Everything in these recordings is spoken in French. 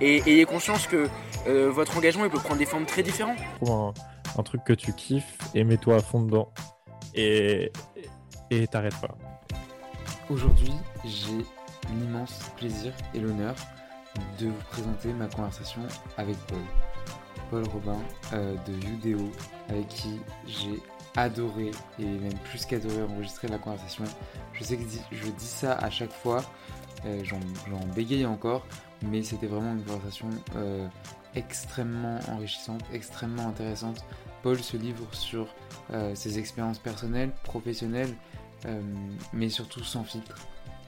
et ayez conscience que euh, votre engagement il peut prendre des formes très différentes. Trouve un, truc que tu kiffes et mets-toi à fond dedans. Et et t'arrêtes pas. Aujourd'hui, j'ai l'immense plaisir et l'honneur de vous présenter ma conversation avec Paul. Paul Robin euh, de Udeo, avec qui j'ai adoré et même plus qu'adoré enregistrer la conversation. Je sais que je dis ça à chaque fois, euh, j'en bégaye encore, mais c'était vraiment une conversation euh, extrêmement enrichissante, extrêmement intéressante. Paul se livre sur euh, ses expériences personnelles, professionnelles, euh, mais surtout sans filtre.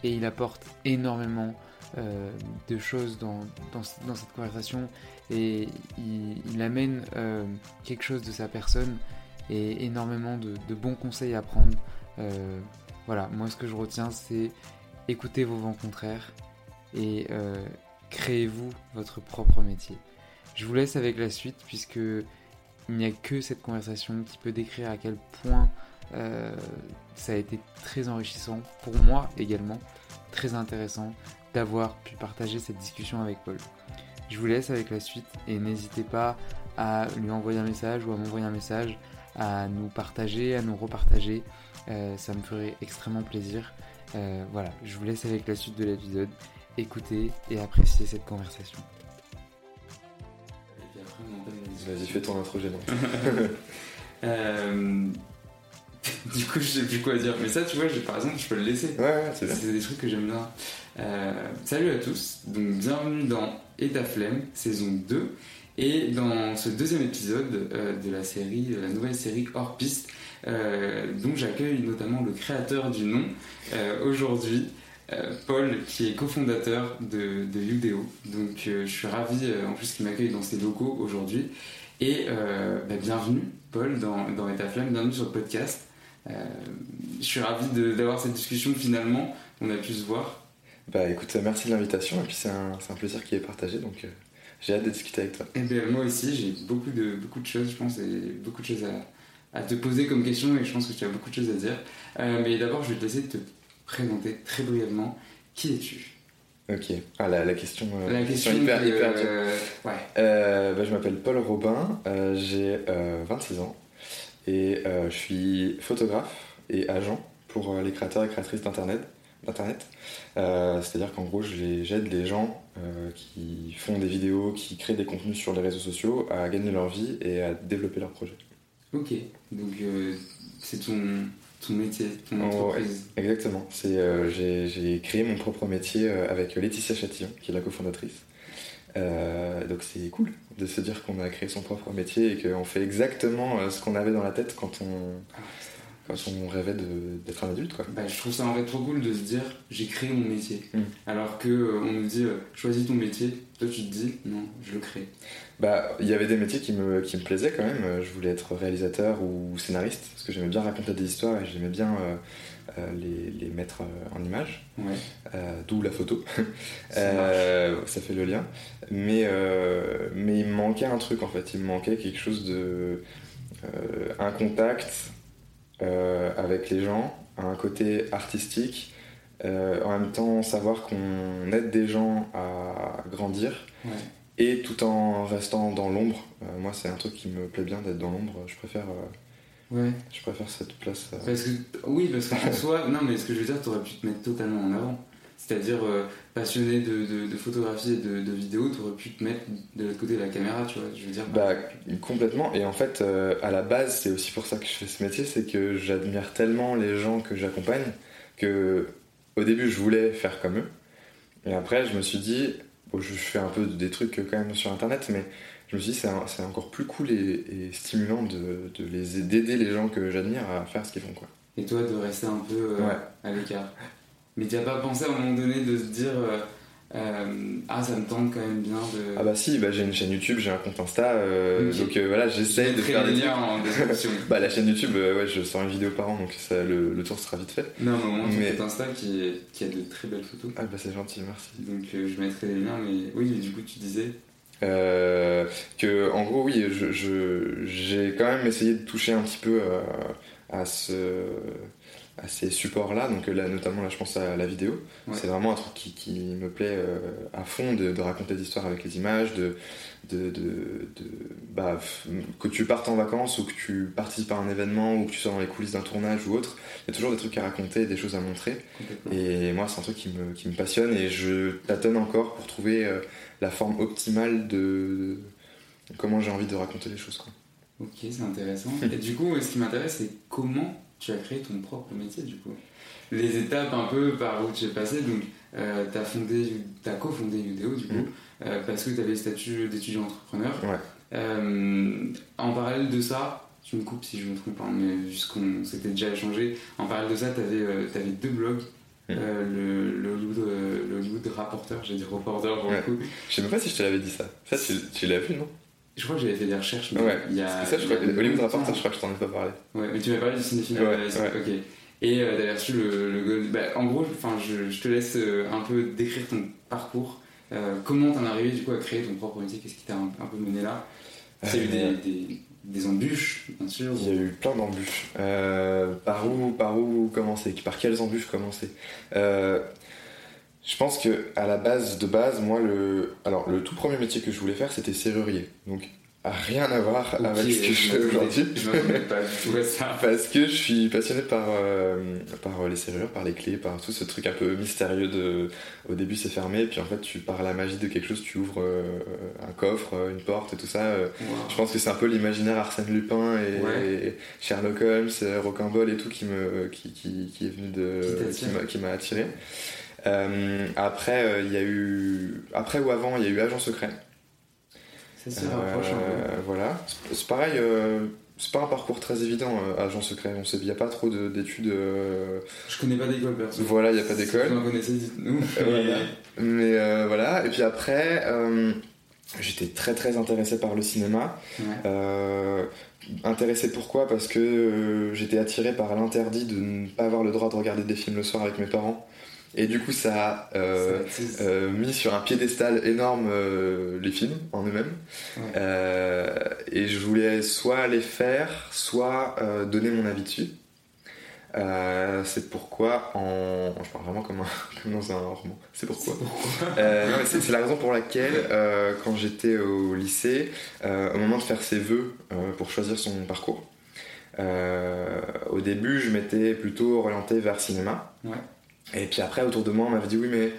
Et il apporte énormément de choses dans, cette conversation et il, amène quelque chose de sa personne et énormément de, bons conseils à prendre. voilà, moi ce que je retiens c'est écouter vos vents contraires et créez-vous votre propre métier. Je vous laisse avec la suite puisque il n'y a que cette conversation qui peut décrire à quel point euh, ça a été très enrichissant pour moi également, très intéressant d'avoir pu partager cette discussion avec Paul. Je vous laisse avec la suite et n'hésitez pas à lui envoyer un message ou à m'envoyer un message, à nous partager, à nous repartager. Euh, ça me ferait extrêmement plaisir. Euh, voilà, je vous laisse avec la suite de l'épisode écouter et apprécier cette conversation. Vas-y, fais ton intro gênant. euh, du coup, je sais plus quoi dire. Mais ça, tu vois, par exemple, je peux le laisser. Ouais, c'est C'est des trucs que j'aime bien. Euh, salut à tous. Donc, bienvenue dans Et ta flemme, saison 2. Et dans ce deuxième épisode euh, de la série, la nouvelle série Hors Piste, euh, dont j'accueille notamment le créateur du nom aujourd'hui. Euh, Paul, qui est cofondateur de, de Udeo. Donc euh, je suis ravi euh, en plus qu'il m'accueille dans ses locaux aujourd'hui. Et bah, bienvenue, Paul, dans, dans Flamme, bienvenue sur le podcast. je suis ravi d'avoir cette discussion finalement, on a pu se voir. Bah écoute, merci de l'invitation et puis c'est un, un, plaisir qui est partagé donc j'ai hâte de discuter avec toi. Et eh ben, moi aussi, j'ai beaucoup de, beaucoup de choses, je pense, et beaucoup de choses à, à te poser comme question et je pense que tu as beaucoup de choses à dire. mais d'abord, je vais te laisser te présenter très brièvement qui es-tu Ok, ah, la, question, euh, la question, hyper, hyper euh, ouais. Euh, bah, je m'appelle Paul Robin, j'ai 26 ans et je suis photographe et agent pour les créateurs et créatrices d'Internet. d'Internet. C'est-à-dire qu'en gros, j'aide les gens qui font des vidéos, qui créent des contenus sur les réseaux sociaux à gagner leur vie et à développer leur projet. Ok, donc c'est ton, ton métier, ton oh, entreprise. exactement. C'est, euh, j'ai, créé mon propre métier euh, avec Laetitia Chatillon, qui est la cofondatrice. Euh, donc c'est cool de se dire qu'on a créé son propre métier et qu'on fait exactement ce qu'on avait dans la tête quand on, ah, quand on rêvait d'être un adulte. Quoi. Bah, je trouve ça en fait trop cool de se dire j'ai créé mon métier. Hmm. Alors qu'on on nous dit choisis ton métier, toi tu te dis non, je le crée. Bah, il y avait des métiers qui me, qui me plaisaient quand même. Je voulais être réalisateur ou scénariste parce que j'aimais bien raconter des histoires et j'aimais bien euh, euh, les, les, mettre euh, en image. D'où la photo. ça, fait le lien. Mais, mais il me manquait un truc en fait. Il me manquait quelque chose de. un contact avec les gens, un côté artistique. en même temps, savoir qu'on aide des gens à grandir et tout en restant dans l'ombre. Euh, moi, c'est un truc qui me plaît bien d'être dans l'ombre. Je préfère. Euh, ouais. Je préfère cette place. Euh. Parce que, oui, parce que soi, non, mais ce que je veux dire, tu aurais pu te mettre totalement en avant. C'est-à-dire euh, passionné de, de- de photographie et de, de vidéo, tu aurais pu te mettre de l'autre côté de la caméra, tu vois. Je veux dire. Bah, complètement. Et en fait, euh, à la base, c'est aussi pour ça que je fais ce métier, c'est que j'admire tellement les gens que j'accompagne que au début, je voulais faire comme eux. Et après, je me suis dit, je fais un peu des trucs quand même sur Internet, mais je me suis dit, c'est encore plus cool et, et stimulant de, de les d'aider les gens que j'admire à faire ce qu'ils font, quoi. Et toi, de rester un peu euh, Ouais. à l'écart. Mais tu n'as pas pensé à un moment donné de se dire euh, Ah, ça me tente quand même bien de. Ah bah si, bah, j'ai une chaîne YouTube, j'ai un compte Insta, euh, donc euh, voilà, j'essaye de faire des liens en description. bah la chaîne YouTube, ouais, je sors une vidéo par an, donc ça, le, le tour sera vite fait. Non, mais au moins, Mais- compte Insta qui, est- qui a de très belles photos. Ah bah c'est gentil, merci. Donc je mettrai les liens, mais oui, mais du coup, tu disais. Euh, que en gros oui je, je- j'ai quand même essayé de toucher un petit peu à ce à ces supports là donc là notamment là je pense à la vidéo Ouais. c'est vraiment un truc qui, qui me plaît euh, à fond de, de raconter des histoires avec les images de de, de, bah, que tu partes en vacances ou que tu participes à un événement ou que tu sois dans les coulisses d'un tournage ou autre il y a toujours des trucs à raconter des choses à montrer et moi, c'est un truc qui me, qui me passionne et je tâtonne encore pour trouver euh, la forme optimale de, de comment j'ai envie de raconter les choses. Quoi. Ok, c'est intéressant. Et du coup, ce qui m'intéresse, c'est comment tu as créé ton propre métier, du coup. Les étapes un peu par où tu es passé. Donc, euh, tu as fondé, t'as cofondé Udeo, du coup, Mhm. euh, parce que tu avais le statut d'étudiant entrepreneur. Ouais. Euh, en parallèle de ça, tu me coupes si je me trompe, hein, mais vu ce qu'on s'était déjà échangé, en parallèle de ça, tu avais, deux blogs. Euh, le, le, Hollywood, euh, le Hollywood rapporteur, j'ai dit reporter pour Ouais. le coup. Je sais même pas si je te l'avais dit ça. Ça, tu, tu l'as vu, non? Je crois que j'avais fait des recherches. mais Ouais, il y a, parce que ça, je y a crois, Hollywood longtemps. Reporter, je crois que je t'en ai pas parlé. Ouais, mais tu m'as parlé du cinéphile Ouais, ouais. ok. Et euh, reçu le, le Gold- bah, en gros, je, je te laisse euh, un peu décrire ton parcours. Euh, comment t'en es arrivé du coup à créer ton propre métier? Qu'est-ce qui t'a un, un peu mené là? Il y a eu des, des, des embûches, bien sûr. Il y a eu plein d'embûches. Euh, par où, par où commencer? Par quelles embûches commencer? Je pense que à la base de base, moi, le, alors le tout premier métier que je voulais faire, c'était serrurier. Donc rien à voir avec ce que je fais aujourd'hui. Parce que je suis passionné par, euh, par les serrures, par les clés, par tout ce truc un peu mystérieux de. Au début c'est fermé, puis en fait tu par la magie de quelque chose tu ouvres euh, un coffre, euh, une porte et tout ça. euh, Wow. Je pense que c'est un peu l'imaginaire Arsène Lupin et, Ouais. et Sherlock Holmes, euh, Rocambole et tout qui me qui, qui, qui est venu de qui m'a attiré. Euh, après euh, il y a eu après ou avant il y a eu Agent secret. Ça un peu. Euh, voilà. C'est- C'est pareil, euh, c'est pas un parcours très évident, euh, agent secret. On sait, il n'y a pas trop de- d'études. euh, Je connais pas d'école perso. voilà, il n'y a pas Si d'école. vous en connaissez, dites-nous. Voilà. Mais euh, voilà. Et puis après, euh, j'étais très très intéressé par le cinéma. Ouais. Euh, intéressé pourquoi? Parce que euh, j'étais attiré par l'interdit de ne pas avoir le droit de regarder des films le soir avec mes parents. Et du coup, ça a euh, euh, mis sur un piédestal énorme euh, les films en eux-mêmes. Ouais. Et je voulais soit les faire, soit donner mon avis dessus. C'est pourquoi en... Je parle vraiment comme, un- comme dans un roman. C'est pourquoi. C'est la raison pour laquelle, quand j'étais au lycée, au moment de faire ses vœux pour choisir son parcours, au début, je m'étais plutôt orienté vers cinéma. Ouais. Et puis après, autour de moi, on m'avait dit oui, mais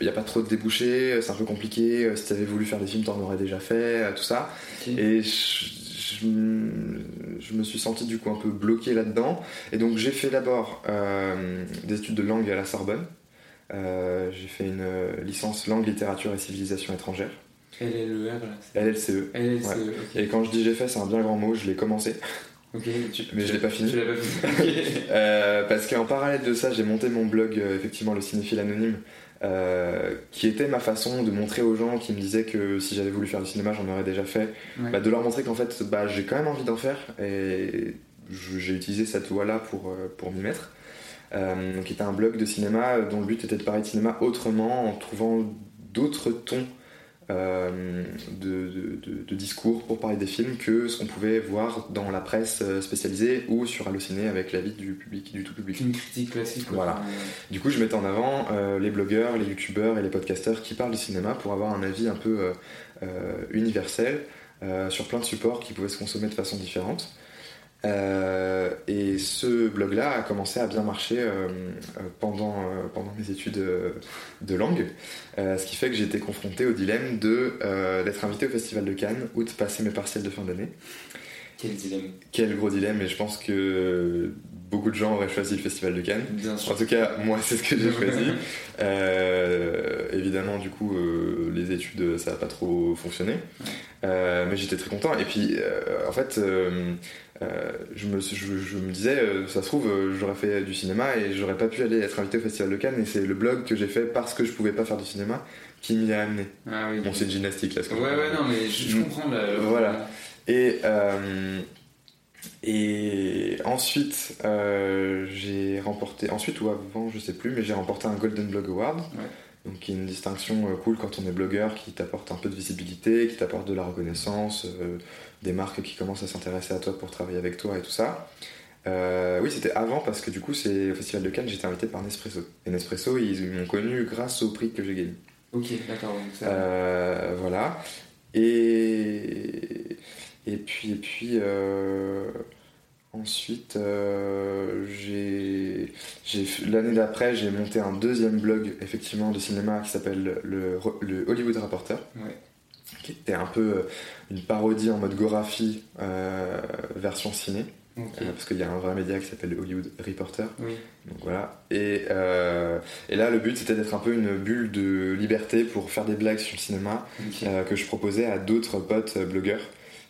il n'y a pas trop de débouchés, c'est un peu compliqué. euh, Si tu avais voulu faire des films, t'en aurais déjà fait, euh, tout ça. Et je, je m- je me suis senti du coup un peu bloqué là-dedans. Et donc j'ai fait d'abord euh, des études de langue à la Sorbonne. Euh, j'ai fait une licence langue, littérature et civilisation étrangère, LLER, LLCE. LLCE, Ouais. Et quand je dis j'ai fait, c'est un bien grand mot, je l'ai commencé, Tu- mais je l'ai pas fini. Tu pas. Euh, parce qu'en parallèle de ça, j'ai monté mon blog, euh, effectivement, le cinéphile anonyme, euh, qui était ma façon de montrer aux gens qui me disaient que si j'avais voulu faire du cinéma, j'en aurais déjà fait, Ouais. bah, de leur montrer qu'en fait, bah, j'ai quand même envie d'en faire, et j'ai utilisé cette voie-là pour, pour m'y mettre. Donc, qui était un blog de cinéma dont le but était de parler de cinéma autrement, en trouvant d'autres tons euh, de, de- de- de discours pour parler des films que ce qu'on pouvait voir dans la presse euh, spécialisée ou sur Allociné avec l'avis du public, du tout public. Une critique classique. quoi. Voilà. Du coup, je mettais en avant euh, les blogueurs, les youtubeurs et les podcasteurs qui parlent du cinéma pour avoir un avis un peu euh, universel sur plein de supports qui pouvaient se consommer de façon différente. Euh, et ce blog-là a commencé à bien marcher euh, euh, pendant, euh, pendant mes études de langue, ce qui fait que j'ai été confronté au dilemme de d'être invité au Festival de Cannes ou de passer mes partiels de fin d'année. Quel dilemme. Quel gros dilemme, et je pense que beaucoup de gens auraient choisi le Festival de Cannes. Bien sûr. En tout cas, moi, c'est ce que j'ai choisi. Euh, évidemment, du coup, euh, les études, ça n'a pas trop fonctionné. Euh, mais j'étais très content. Et puis, en fait, euh, je, me, suis- je, je me disais, euh, ça se trouve, euh, j'aurais fait du cinéma et j'aurais pas pu aller être invité au Festival de Cannes. Et c'est le blog que j'ai fait parce que je pouvais pas faire du cinéma qui m'y a amené. Ah oui. Bon, c'est gymnastique là. ce Ouais, ouais, non, mais je, je Mm. comprends. là. Voilà. Et, et ensuite, j'ai remporté, ensuite ou avant, je sais plus, mais j'ai remporté un Golden Blog Award. Donc, une distinction euh, cool quand on est blogueur, qui t'apporte un peu de visibilité, qui t'apporte de la reconnaissance, euh, des marques qui commencent à s'intéresser à toi pour travailler avec toi et tout ça. Euh, oui, c'était avant parce que du coup, c'est au Festival de Cannes, j'étais invité par Nespresso. Et Nespresso, ils m'ont connu grâce au prix que j'ai gagné. Ok, d'accord. donc ça- Euh, voilà. Et, et puis, et puis euh, ensuite, euh, j'ai, l'année d'après, j'ai monté un deuxième blog, effectivement, de cinéma qui s'appelle le, le Hollywood Reporter. Ouais. Qui était un peu euh, une parodie en mode Gorafi euh, version ciné. Euh, parce qu'il y a un vrai média qui s'appelle le Hollywood Reporter. Oui. Donc voilà. Et, euh, et là, le but, c'était d'être un peu une bulle de liberté pour faire des blagues sur le cinéma euh, que je proposais à d'autres potes blogueurs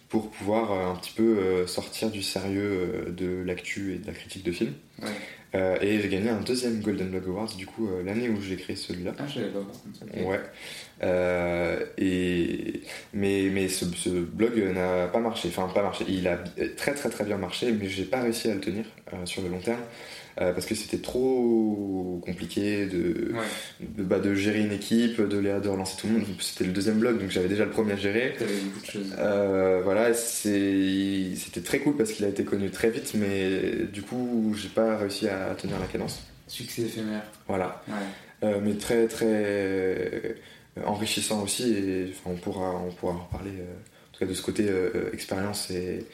pour pouvoir euh, un petit peu euh, sortir du sérieux euh, de l'actu et de la critique de film. Ouais. Euh, et j'ai gagné un deuxième Golden Blog Awards du coup euh, l'année où j'ai créé celui-là. Ah, je savais pas. Ouais. Euh, et mais mais ce, ce blog n'a pas marché. Enfin pas marché. Il a très très très bien marché, mais j'ai pas réussi à le tenir sur le long terme euh, parce que c'était trop compliqué de Ouais. de, bah, de gérer une équipe, de, relancer tout le monde. C'était le deuxième blog, donc j'avais déjà le premier à gérer. Euh, voilà, c'était très cool parce qu'il a été connu très vite, mais du coup, j'ai pas réussi à tenir la cadence. Succès éphémère. Voilà. Ouais. Euh, mais très très enrichissant aussi, et enfin, on, pourra, on pourra en reparler. en tout cas, de ce côté euh, expérience et,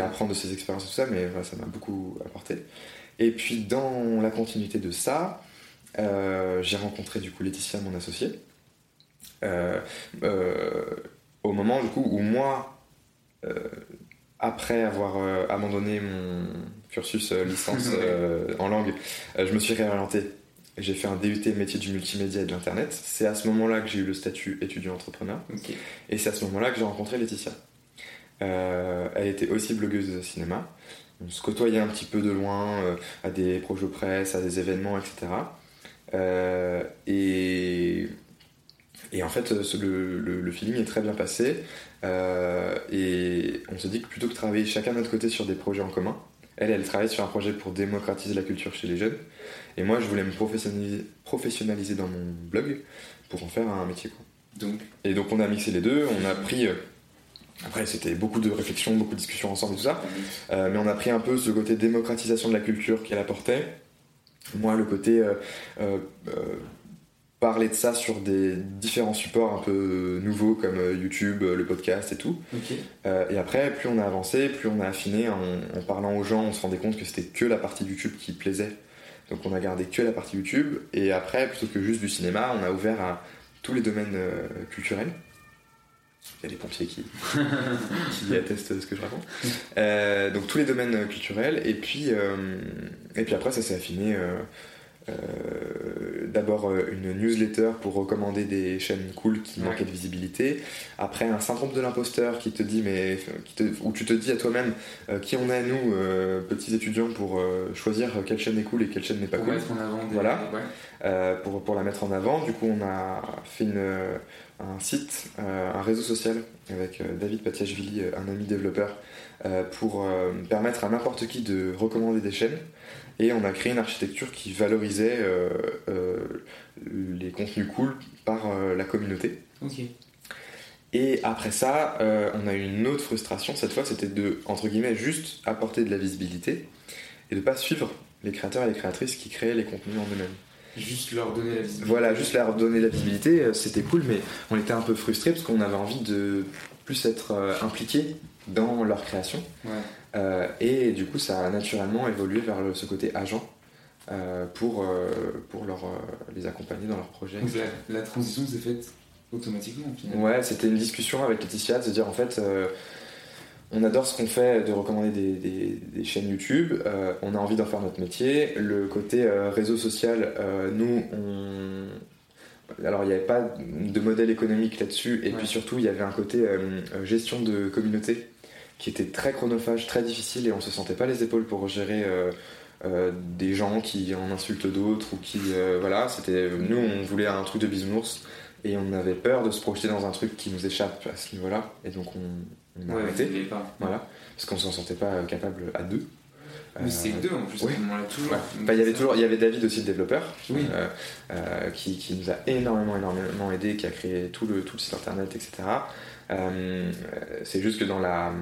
apprendre de ses expériences et tout ça, mais voilà, ça m'a beaucoup apporté. Et puis, dans la continuité de ça, euh, j'ai rencontré du coup Laetitia, mon associée. Euh, euh, au moment du coup où moi, après avoir abandonné mon cursus licence en langue, je me suis réorienté. J'ai fait un DUT métier du multimédia et de l'internet. C'est à ce moment-là que j'ai eu le statut étudiant-entrepreneur. Et c'est à ce moment-là que j'ai rencontré Laetitia. Elle était aussi blogueuse de cinéma. On se côtoyait un petit peu de loin euh, à des projets presse, à des événements, etc. Euh, et, et en fait, ce- le, le- le feeling est très bien passé. Euh, et on se dit que plutôt que travailler chacun de notre côté sur des projets en commun, elle, elle travaille sur un projet pour démocratiser la culture chez les jeunes. Et moi, je voulais me professionnaliser, professionnaliser dans mon blog pour en faire un métier. Quoi. Donc, Et donc on a mixé les deux, on a pris... après c'était beaucoup de réflexions, beaucoup de discussions ensemble et tout ça, Euh, mais on a pris un peu ce côté démocratisation de la culture qu'elle apportait. Moi le côté euh, euh, parler de ça sur des différents supports un peu nouveaux comme YouTube, le podcast et tout. Euh, et après, plus on a avancé, plus on a affiné. En, en parlant aux gens, on se rendait compte que c'était que la partie YouTube qui plaisait. Donc on a gardé que la partie YouTube. Et après, plutôt que juste du cinéma, on a ouvert à tous les domaines euh, culturels. Il y a des pompiers qui, qui attestent ce que je raconte. Euh, donc tous les domaines culturels. Et puis, euh, et puis après, ça s'est affiné. euh, D'abord une newsletter pour recommander des chaînes cool qui Ouais. manquaient de visibilité. Après un syndrome de l'imposteur qui te dit mais qui te- où tu te dis à toi-même qui on est nous petits étudiants pour choisir quelle chaîne est cool et quelle chaîne n'est pas Pour cool. mettre en avant des- Voilà. ouais. Pour, pour la mettre en avant. Du coup, on a fait une, un site, euh, un réseau social avec euh, David Patiashvili, euh, un ami développeur, pour permettre à n'importe qui de recommander des chaînes. Et on a créé une architecture qui valorisait les contenus cool par la communauté. Et après ça, euh, on a eu une autre frustration. Cette fois, c'était de, entre guillemets, juste apporter de la visibilité et de pas suivre les créateurs et les créatrices qui créaient les contenus en eux-mêmes. Juste leur donner la visibilité. Voilà, juste leur donner la visibilité, euh, c'était cool, mais on était un peu frustrés parce qu'on avait envie de plus être euh, impliqué dans leur création. Ouais. Euh, et du coup, ça a naturellement évolué vers le- ce côté agent euh, pour, euh, pour leur, les accompagner dans leurs projets. Donc la, la transition s'est faite automatiquement au final. Ouais, c'était une discussion avec Laetitia de se dire en fait, on adore ce qu'on fait de recommander des, des- des chaînes YouTube, euh, on a envie d'en faire notre métier. Le côté euh, réseau social, euh, nous, on. Alors, il n'y avait pas de modèle économique là-dessus, et Ouais. puis surtout, il y avait un côté gestion de communauté qui était très chronophage, très difficile, et on se sentait pas les épaules pour gérer. des gens qui en insultent d'autres ou qui voilà c'était nous on voulait un truc de bisounours et on avait peur de se projeter dans un truc qui nous échappe à ce niveau-là et donc on, on a Ouais, arrêté pas. voilà parce qu'on s'en sentait pas capable à deux Mais c'est que deux en plus, ouais. à ce moment-là, toujours. Ouais. Bah, il y avait toujours il y avait David aussi le développeur Oui. euh, euh, qui, qui nous a énormément énormément aidé qui a créé tout le tout le site internet etc Euh, c'est juste que dans la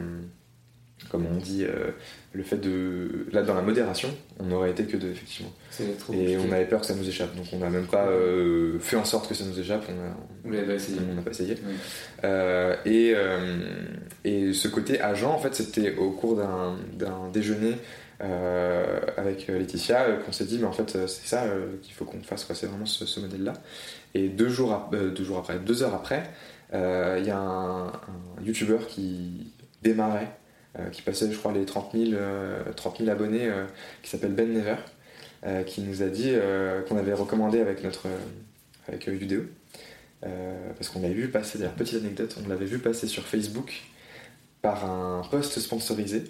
comme on dit euh, le fait de là dans la modération on aurait été que deux effectivement trop et on avait peur que ça nous échappe donc on n'a même pas euh, fait en sorte que ça nous échappe on pas essayé. n'a pas essayé Oui. Euh, et, et ce côté agent, en fait, c'était au cours d'un déjeuner avec Laetitia qu'on s'est dit, mais en fait, c'est ça qu'il faut qu'on fasse. C'est vraiment ce, ce modèle-là. Et deux jours, ap- deux jours après, deux heures après, il y a un, un YouTuber qui démarrait, qui passait, je crois, les 30 000, euh, 30 000 abonnés, euh, qui s'appelle Ben Never, euh, qui nous a dit euh, qu'on avait recommandé avec notre euh, euh. Euh, parce qu'on l'avait vu passer, d'ailleurs, petite anecdote, on l'avait vu passer sur Facebook par un post sponsorisé.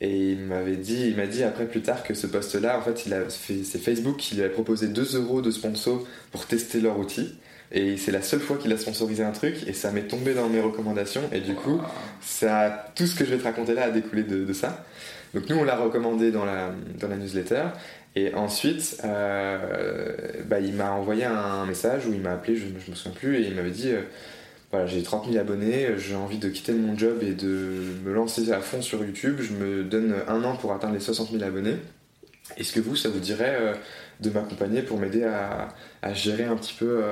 Et il m'avait dit, il m'a dit après plus tard que ce post-là, en fait, fait, c'est Facebook qui lui avait proposé 2 euros de sponsor pour tester leur outil. Et c'est la seule fois qu'il a sponsorisé un truc, et ça m'est tombé dans mes recommandations. Et du coup, ça, tout ce que je vais te raconter là a découlé de, ça. Donc nous, on l'a recommandé dans la, dans la newsletter. Et ensuite, euh, bah, il m'a envoyé un message où il m'a appelé, je, je me souviens plus, et il m'avait dit euh, voilà, j'ai 30 000 abonnés, j'ai envie de quitter mon job et de me lancer à fond sur YouTube. Je me donne un an pour atteindre les 60 000 abonnés. Est-ce que vous, ça vous dirait euh, de m'accompagner pour m'aider à, à gérer un petit peu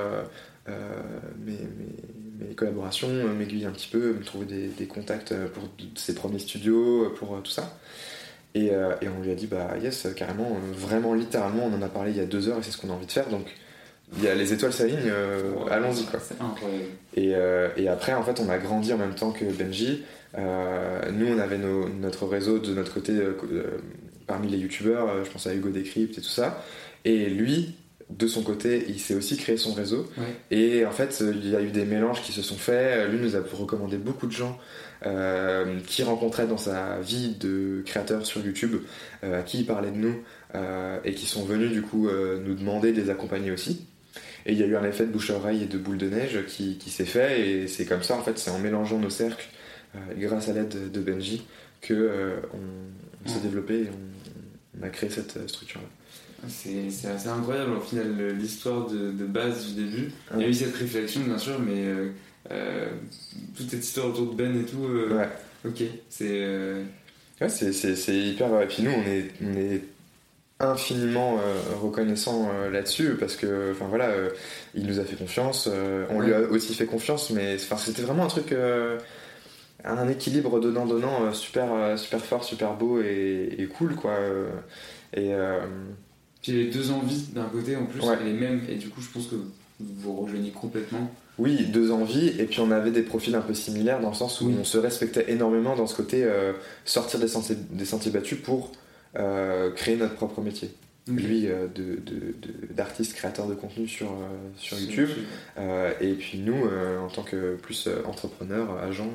mes, mes- mes collaborations, euh, m'aiguiller un petit peu, me trouver des, des contacts euh, pour ses premiers studios, euh, pour euh, tout ça et, euh, et on lui a dit, bah yes, carrément, euh, vraiment littéralement, on en a parlé il y a deux heures et c'est ce qu'on a envie de faire. Donc, il y a les étoiles s'alignent, euh, allons-y quoi. Et, euh, et après, en fait, on a grandi en même temps que Benji. Euh, nous, on avait nos- notre réseau de notre côté euh, euh, parmi les youtubeurs, euh, je pense à Hugo Décrypte et tout ça. Et lui, de son côté, il s'est aussi créé son réseau. Ouais. Et en fait, euh, il y a eu des mélanges qui se sont faits. Lui nous a recommandé beaucoup de gens euh, qui rencontrait dans sa vie de créateur sur YouTube, euh, à qui il parlait de nous, euh, et qui sont venus du coup euh, nous demander de les accompagner aussi. Et il y a eu un effet de bouche à oreille et de boule de neige qui, qui s'est fait, et c'est comme ça, en fait, c'est en mélangeant nos cercles, euh, grâce à l'aide de, Benji, que euh, on, on s'est développé et on, on a créé cette euh, structure-là. C'est assez incroyable au final l'histoire de, de base du début. Il y a eu cette réflexion bien sûr, mais euh, euh, toute cette histoire autour de Ben et tout. euh, Ouais. Ok, c'est. Ouais, c'est, hyper. Et puis nous, on est, on est infiniment reconnaissant là-dessus parce que, enfin voilà, il nous a fait confiance. on lui a aussi fait confiance, mais c'était vraiment un truc, un équilibre donnant-donnant euh, super, super fort, super beau et, et cool quoi. et euh, Puis avait deux envies d'un côté en plus, Ouais. les mêmes, et du coup je pense que vous vous rejoignez complètement. Oui, deux envies, et puis on avait des profils un peu similaires dans le sens où Oui. on se respectait énormément dans ce côté euh, sortir des sentiers, des sentiers battus pour euh, créer notre propre métier. Lui, euh, de- de- de- d'artiste créateur de contenu sur, sur YouTube, et puis nous, en tant que plus entrepreneur, agent,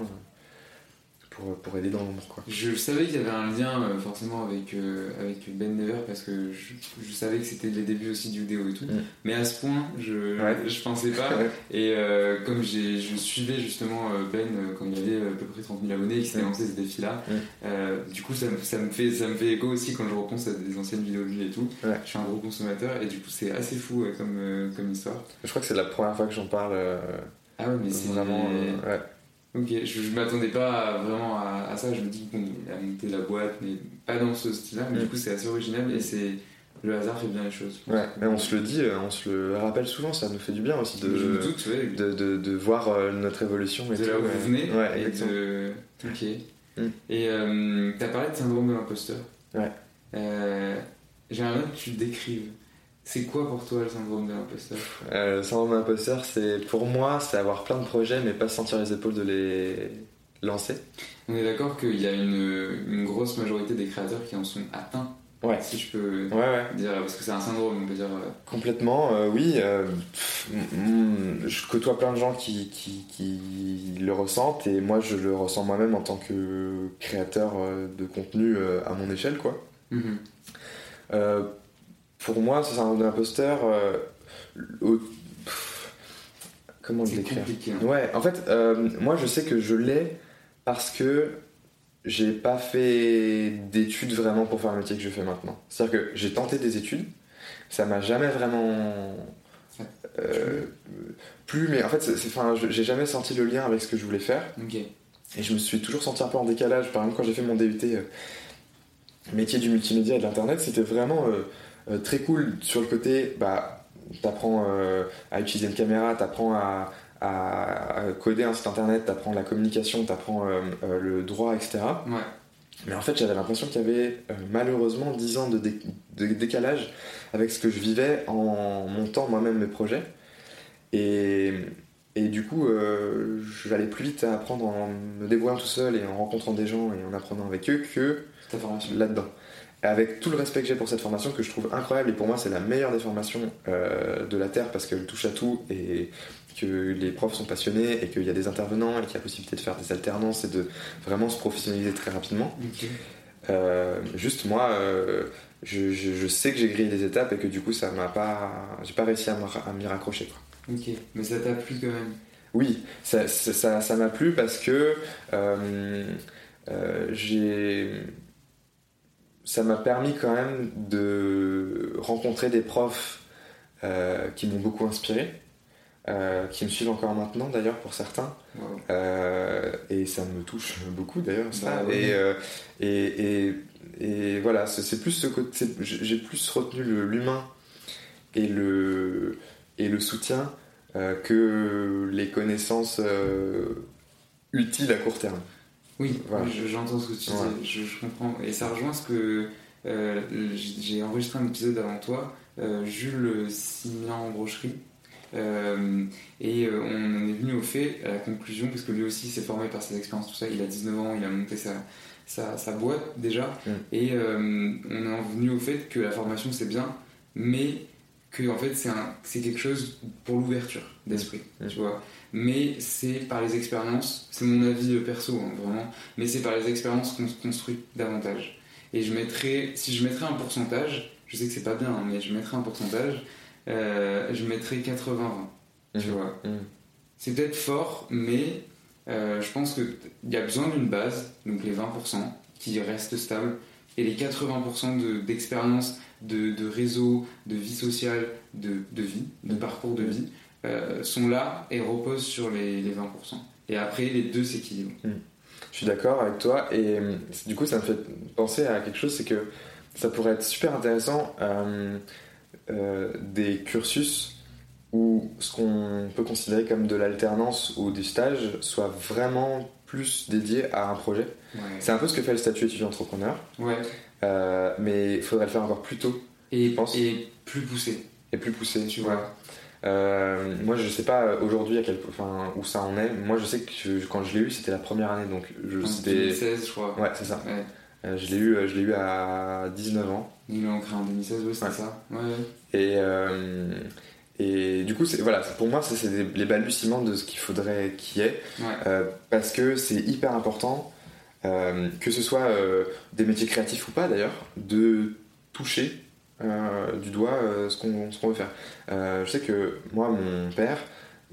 pour, pour aider dans l'ombre. Quoi. Je savais qu'il y avait un lien euh, forcément avec, euh, avec Ben Never parce que je, je savais que c'était les débuts aussi du vidéo et tout. Mm. Mais à ce point, je, Ouais. je pensais pas. Et euh, comme j'ai, je suivais justement Ben quand il avait à peu près 30 000 abonnés et qu'il s'était Mm. lancé ce défi-là, Mm. du coup ça, me- ça, me fait, ça me fait écho aussi quand je repense à des anciennes vidéos de lui et tout. Ouais. Je suis un gros consommateur et du coup c'est assez fou comme, comme histoire. Je crois que c'est la première fois que j'en parle. Ah ouais, mais c'est vraiment. ouais. Ok, je, je m'attendais pas vraiment à, à ça. Je me dis qu'il a monté la boîte, mais pas dans ce style-là. Mais Mm. du coup, c'est assez original et c'est le hasard fait bien les choses. Ouais, mais on se le dit, euh, on se le rappelle souvent, ça nous fait du bien aussi de, doute, ouais. de, de, de voir euh, notre évolution et de tout, là où ouais. vous venez. Ouais, et exactement. Ok. Mm. Et euh, tu as parlé de syndrome de l'imposteur. Ouais. Euh, J'aimerais bien que tu décrives. C'est quoi pour toi le syndrome de l'imposteur euh, Le syndrome de l'imposteur, c'est pour moi, c'est avoir plein de projets mais pas sentir les épaules de les lancer. On est d'accord qu'il y a une, une, grosse majorité des créateurs qui en sont atteints. Ouais. Si je peux ouais, ouais. dire, parce que c'est un syndrome, on peut dire. euh, Complètement, euh, oui. euh, pff, mm, je côtoie plein de gens qui, qui, qui le ressentent et moi je le ressens moi-même en tant que créateur de contenu à mon échelle, quoi. mhm. Euh, pour moi, ce syndrome de l'imposteur, euh, au- comment compliqué. hein. Ouais, en fait, euh, moi je sais que je l'ai parce que j'ai pas fait d'études vraiment pour faire le métier que je fais maintenant. C'est-à-dire que j'ai tenté des études, ça m'a jamais vraiment euh, plu, mais en fait, enfin, j'ai jamais senti le lien avec ce que je voulais faire. Ok. Et je me suis toujours senti un peu en décalage. Par exemple, quand j'ai fait mon DUT euh, métier du multimédia et de l'internet, c'était vraiment euh, euh, très cool sur le côté, bah, t'apprends euh, à utiliser une caméra, t'apprends à, à, à coder un site internet, t'apprends la communication, t'apprends euh, le droit, etc. Ouais. Mais en fait, j'avais l'impression qu'il y avait malheureusement 10 ans de, dé- de décalage avec ce que je vivais en montant moi-même mes projets. Et, et du coup, j'allais plus vite à apprendre en me débrouillant tout seul et en rencontrant des gens et en apprenant avec eux que là-dedans. Avec tout le respect que j'ai pour cette formation, que je trouve incroyable, et pour moi c'est la meilleure des formations euh, de la Terre parce qu'elle touche à tout et que les profs sont passionnés et qu'il y a des intervenants et qu'il y a possibilité de faire des alternances et de vraiment se professionnaliser très rapidement. Euh, juste moi, euh, je, je- je sais que j'ai grillé des étapes et que du coup ça m'a pas, j'ai pas réussi à m'y raccrocher. Quoi. Ok. Mais ça t'a plu quand même. Oui, ça ça- ça- ça m'a plu parce que j'ai. Ça m'a permis quand même de rencontrer des profs euh, qui m'ont beaucoup inspiré, euh, qui me suivent encore maintenant d'ailleurs pour certains. Wow. Euh, et ça me touche beaucoup d'ailleurs ça. Bah oui. et, et, et, et voilà, c'est plus ce côté. J'ai plus retenu l'humain et le, et le soutien que les connaissances utiles à court terme. Oui, Voilà. j'entends ce que tu dis, je, je comprends. Et ça rejoint ce que euh, j'ai enregistré un épisode avant toi, euh, Jules Simian Brocherie. Euh, et euh, on en est venu au fait, à la conclusion, parce que lui aussi s'est formé par ses expériences, tout ça. Il a 19 ans, il a monté sa, sa, sa boîte déjà. Mm. Et euh, on en est venu au fait que la formation c'est bien, mais que en fait c'est quelque chose pour l'ouverture d'esprit, tu vois. Mais c'est par les expériences, c'est mon avis euh, perso hein, vraiment, mais c'est par les expériences qu'on se construit davantage. Et je mettrais, si je mettrais un pourcentage, je sais que c'est pas bien, hein, mais je mettrais un pourcentage, euh, je mettrais 80-20, tu Mhm. vois. Mhm. C'est peut-être fort, mais euh, je pense qu'il y a besoin d'une base, donc les 20% qui restent stables, et les 80% de- d'expérience, de, de réseau, de vie sociale, de, de vie, de Mhm. parcours de vie, euh, sont là et reposent sur les, les 20%. Et après, les deux s'équilibrent. Je suis d'accord avec toi et euh, du coup ça me fait penser à quelque chose, c'est que ça pourrait être super intéressant euh, euh, des cursus où ce qu'on peut considérer comme de l'alternance ou du stage soit vraiment plus dédié à un projet. Ouais. C'est un peu ce que fait le statut étudiant entrepreneur, Ouais. Euh, mais il faudrait le faire encore plus tôt Et, Je pense. et plus poussé, et plus poussé. tu vois. Euh, moi, je sais pas aujourd'hui à quel, enfin, où ça en est. Moi, je sais que je- quand je l'ai eu, c'était la première année, donc je, En c'était. 2016, je crois. Ouais, c'est ça. Ouais. Euh, je l'ai eu, je l'ai eu à 19 ans. Ils l'ont créé en 2016, ouais, c'était Ouais. ça. Ouais. Et, euh, et du coup, c'est, voilà, c'est- pour moi, c'est les balbutiements de ce qu'il faudrait qu'il y ait. Parce que c'est hyper important, euh, que ce soit euh, des métiers créatifs ou pas d'ailleurs, de toucher euh, du doigt ce, qu'on, veut faire. Je sais que moi, mon père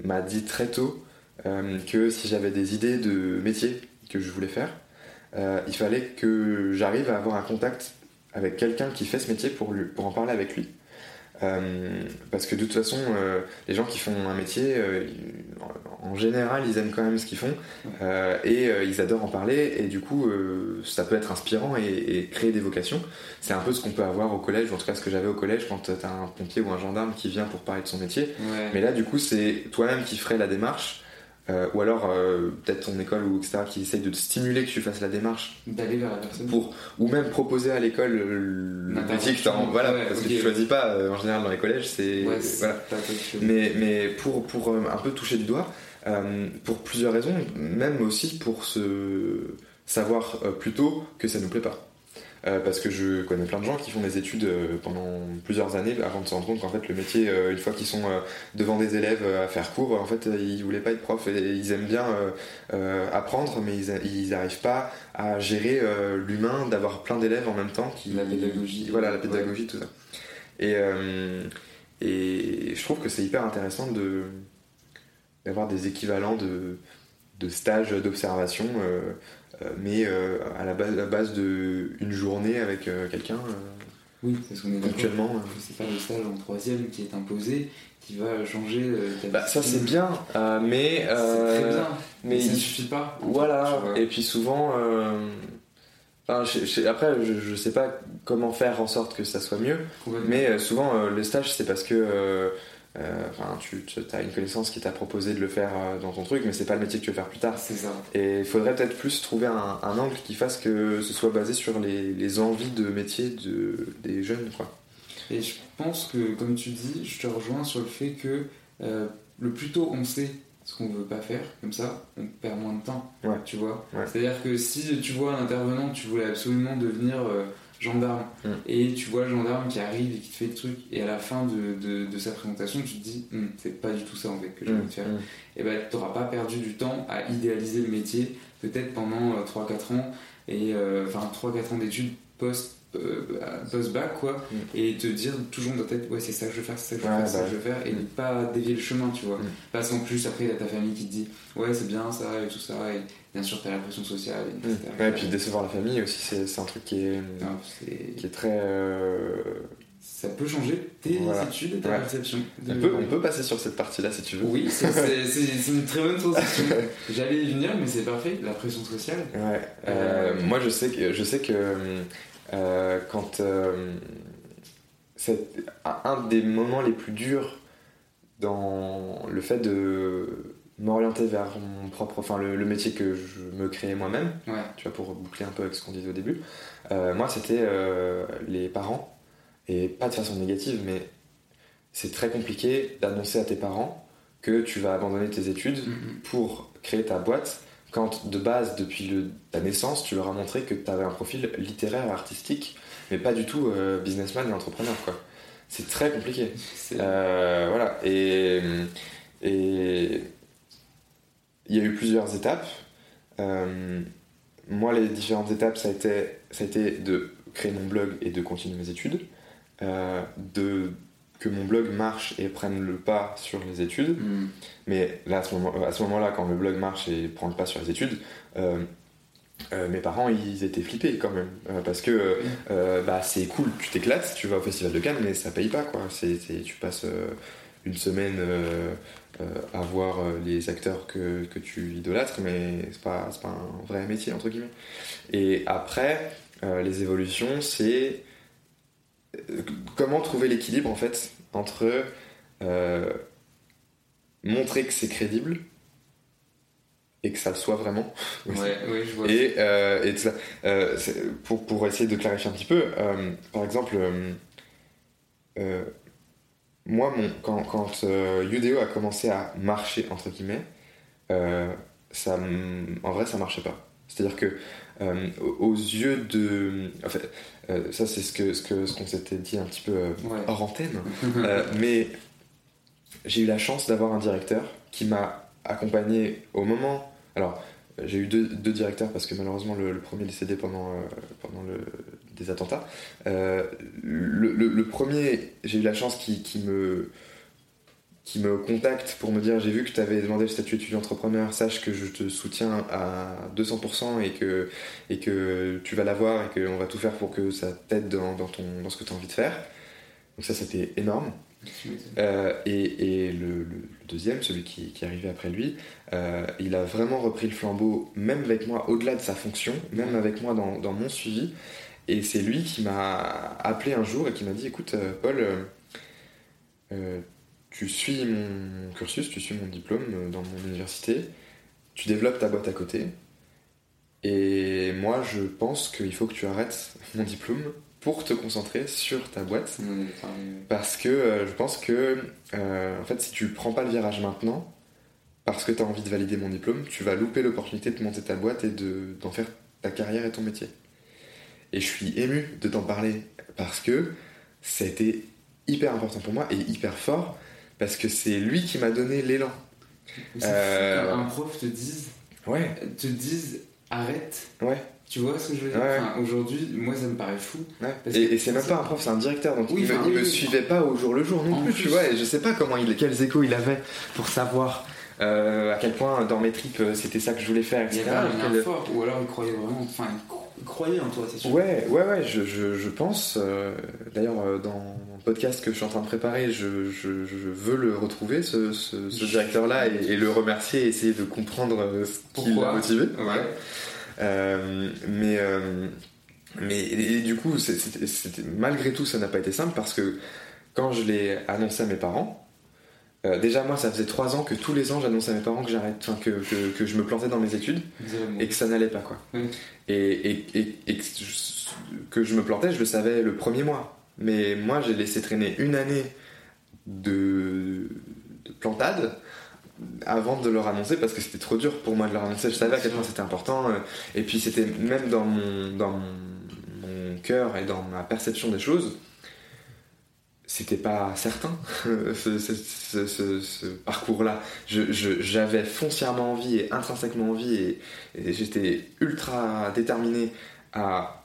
m'a dit très tôt que si j'avais des idées de métier que je voulais faire, il fallait que j'arrive à avoir un contact avec quelqu'un qui fait ce métier pour, lui, pour en parler avec lui. Euh, parce que de toute façon, euh, les gens qui font un métier, euh, en- général, ils aiment quand même ce qu'ils font euh, et euh, ils adorent en parler. Et du coup, euh, ça peut être inspirant et, et créer des vocations. C'est un peu ce qu'on peut avoir au collège, ou en tout cas ce que j'avais au collège quand tu as un pompier ou un gendarme qui vient pour parler de son métier. Ouais. Mais là, du coup, c'est toi-même qui ferais la démarche euh, ou alors euh, peut-être ton école ou etc. qui essaye de te stimuler que tu fasses la démarche D'aller vers la personne. pour ou même proposer à l'école le Une métier que en- voilà Ouais, parce que tu ouais. choisis pas euh, en général dans les collèges c'est Ouais, c'est voilà mais, mais pour, pour euh, un peu toucher du doigt, euh, pour plusieurs raisons, même aussi pour se savoir euh, plus tôt que ça nous plaît pas. Euh, parce que je connais plein de gens qui font des études euh, pendant plusieurs années avant de se rendre compte qu'en fait le métier, euh, une fois qu'ils sont devant des élèves à faire cours, en fait ils voulaient pas être profs et ils aiment bien apprendre mais ils n'arrivent pas à gérer l'humain, d'avoir plein d'élèves en même temps qui... La pédagogie. Voilà, la pédagogie, tout ça. Et, et je trouve que c'est hyper intéressant de d'avoir des équivalents de, de stages d'observation, euh, mais euh, à la base, la base de une journée avec euh, quelqu'un euh, Oui, parce qu'on est euh. que C'est pas le stage en troisième qui est imposé qui va changer euh, Bah, ça c'est bien, euh, mais C'est très euh, bien, mais mais ça il- suffit pas. Voilà, et puis souvent, euh, enfin, je- je- après, je, je sais pas comment faire en sorte que ça soit mieux, mais euh, souvent, euh, le stage, c'est parce que euh, euh, enfin, tu as une connaissance qui t'a proposé de le faire euh, dans ton truc, mais c'est pas le métier que tu veux faire plus tard. C'est ça. Et il faudrait peut-être plus trouver un, un angle qui fasse que ce soit basé sur les, les envies de métier de, des jeunes, quoi. Et je pense que, comme tu dis, je te rejoins sur le fait que euh, le plus tôt on sait ce qu'on veut pas faire, comme ça, on perd moins de temps. Ouais. Tu vois Ouais. C'est-à-dire que si tu vois un intervenant, tu voulais absolument devenir euh, gendarme, Mm. et tu vois le gendarme qui arrive et qui te fait le truc, et à la fin de, de- de sa présentation, tu te dis, Hum, c'est pas du tout ça en fait que j'ai envie de faire. Mm. et ben tu n'auras pas perdu du temps à idéaliser le métier, peut-être pendant euh, 3-4 ans, et euh, enfin 3-4 ans d'études post, euh, post-bac, quoi, Mm. et te dire toujours dans ta tête, ouais, c'est ça que je veux faire, c'est ça que je veux Ouais, faire, c'est ça bah que je veux faire, et Mm. ne pas dévier le chemin, tu vois. Mm. Parce qu'en plus, après, il y a ta famille qui te dit, ouais, c'est bien ça, et tout ça, et bien sûr, tu as la pression sociale, et etc. Ouais, et puis décevoir la famille aussi, c'est un truc qui est, Non, c'est- qui est très. euh, Ça peut changer tes Voilà. études et ta Ouais. perception. de- on, peut, on peut passer sur cette partie-là si tu veux. Oui, c'est- une très bonne transition. J'allais y venir, mais c'est parfait. La pression sociale. Ouais. Euh, Euh, moi, je sais que, je sais que euh, quand. euh, c'est un des moments les plus durs dans le fait de m'orienter vers mon propre. Enfin, le, le métier que je me créais moi-même, Ouais. tu vois, pour boucler un peu avec ce qu'on disait au début, euh, moi, c'était les parents. Et pas de façon négative, mais c'est très compliqué d'annoncer à tes parents que tu vas abandonner tes études Mhm. pour créer ta boîte quand de base, depuis le- ta naissance, tu leur as montré que tu avais un profil littéraire, artistique, mais pas du tout euh, businessman et entrepreneur. quoi. C'est très compliqué. Euh, voilà. Et et il y a eu plusieurs étapes. Euh, moi, les différentes étapes, ça a, été, ça a été de créer mon blog et de continuer mes études. De que mon blog marche et prenne le pas sur les études. Mhm. Mais là, à ce moment- à ce moment-là, quand le blog marche et prend le pas sur les études, euh, euh, mes parents, ils étaient flippés quand même. Euh, parce que bah, c'est cool, tu t'éclates, tu vas au Festival de Cannes, mais ça paye pas, quoi. C'est, c'est- tu passes une semaine à voir les acteurs que, que tu idolâtres, mais c'est pas, c'est pas un vrai métier, entre guillemets. Et après, les évolutions, c'est comment trouver l'équilibre, en fait, entre euh, montrer que c'est crédible et que ça le soit vraiment. Ouais, ouais, je vois. Et, euh, et tout ça. Euh, pour, pour essayer de clarifier un petit peu, euh, par exemple, moi, mon, quand, quand Udeo a commencé à marcher, entre guillemets, ça, en vrai, ça marchait pas. C'est-à-dire que euh, aux yeux de. En fait, euh, ça, c'est ce que ce que ce qu'on s'était dit un petit peu euh, Ouais. hors antenne. Euh, mais j'ai eu la chance d'avoir un directeur qui m'a accompagné au moment. Alors, j'ai eu deux, deux directeurs parce que malheureusement le, le premier est décédé pendant, euh, pendant le, des attentats. Le, le- le premier, j'ai eu la chance qui, qui me qui me contacte pour me dire j'ai vu que tu avais demandé le statut étudiant entrepreneur, sache que je te soutiens à 200% et que, et que tu vas l'avoir et qu'on va tout faire pour que ça t'aide dans, dans, ton, dans ce que tu as envie de faire. Donc ça c'était énorme. Euh, et et le, deuxième, celui qui, qui est arrivé après lui, euh, il a vraiment repris le flambeau, même avec moi, au-delà de sa fonction, même avec moi dans, dans mon suivi. Et c'est lui qui m'a appelé un jour et qui m'a dit Écoute, euh, Paul, euh, tu suis mon cursus, tu suis mon diplôme euh, dans mon université, tu développes ta boîte à côté. Et moi, je pense qu'il faut que tu arrêtes mon diplôme pour te concentrer sur ta boîte. Parce que euh, je pense que, euh, en fait, si tu prends pas le virage maintenant, parce que tu as envie de valider mon diplôme, tu vas louper l'opportunité de monter ta boîte et de- d'en faire ta carrière et ton métier. Et je suis ému de t'en parler parce que ça a été hyper important pour moi et hyper fort parce que c'est lui qui m'a donné l'élan. Euh, qu'un prof te dise, Ouais, te dise arrête. ouais, Tu vois ce que je veux dire? Ouais. Enfin, Aujourd'hui, moi ça me paraît fou. ouais. Parce Et, c'est même pas un prof, c'est un directeur, donc Oui, il, me, oui, suivait pas au jour le jour non plus, plus. tu vois, et je sais pas comment il, quels échos il avait pour savoir euh, à quel point dans mes tripes euh, c'était ça que je voulais faire, Il y etc. avait un lien Quel- fort, ou alors il croyait vraiment. Enfin, il il croyait en toi, c'est sûr. Ouais, ouais, ouais, je, je, je pense. euh, D'ailleurs, euh, dans mon podcast que je suis en train de préparer, je, je, veux le retrouver, ce, ce, ce directeur-là, et, et le remercier et essayer de comprendre euh, ce qui l'a motivé. Ouais. Euh, mais, euh, mais et, et du coup, c'était- malgré tout, ça n'a pas été simple parce que quand je l'ai annoncé à mes parents, euh, déjà moi, ça faisait trois ans que tous les ans, j'annonçais à mes parents que j'arrête, enfin, que, que, que je me plantais dans mes études et que ça n'allait pas quoi. Et, et, et- et que, je, me plantais, je le savais le premier mois. Mais moi, j'ai laissé traîner une année de, de plantade avant de leur annoncer parce que c'était trop dur pour moi de leur annoncer. Je savais à quel point c'était important. euh, Et puis c'était même dans mon, dans mon, mon cœur et dans ma perception des choses, c'était pas certain ce, parcours-là. J'avais foncièrement envie et intrinsèquement envie et, et j'étais ultra déterminé à,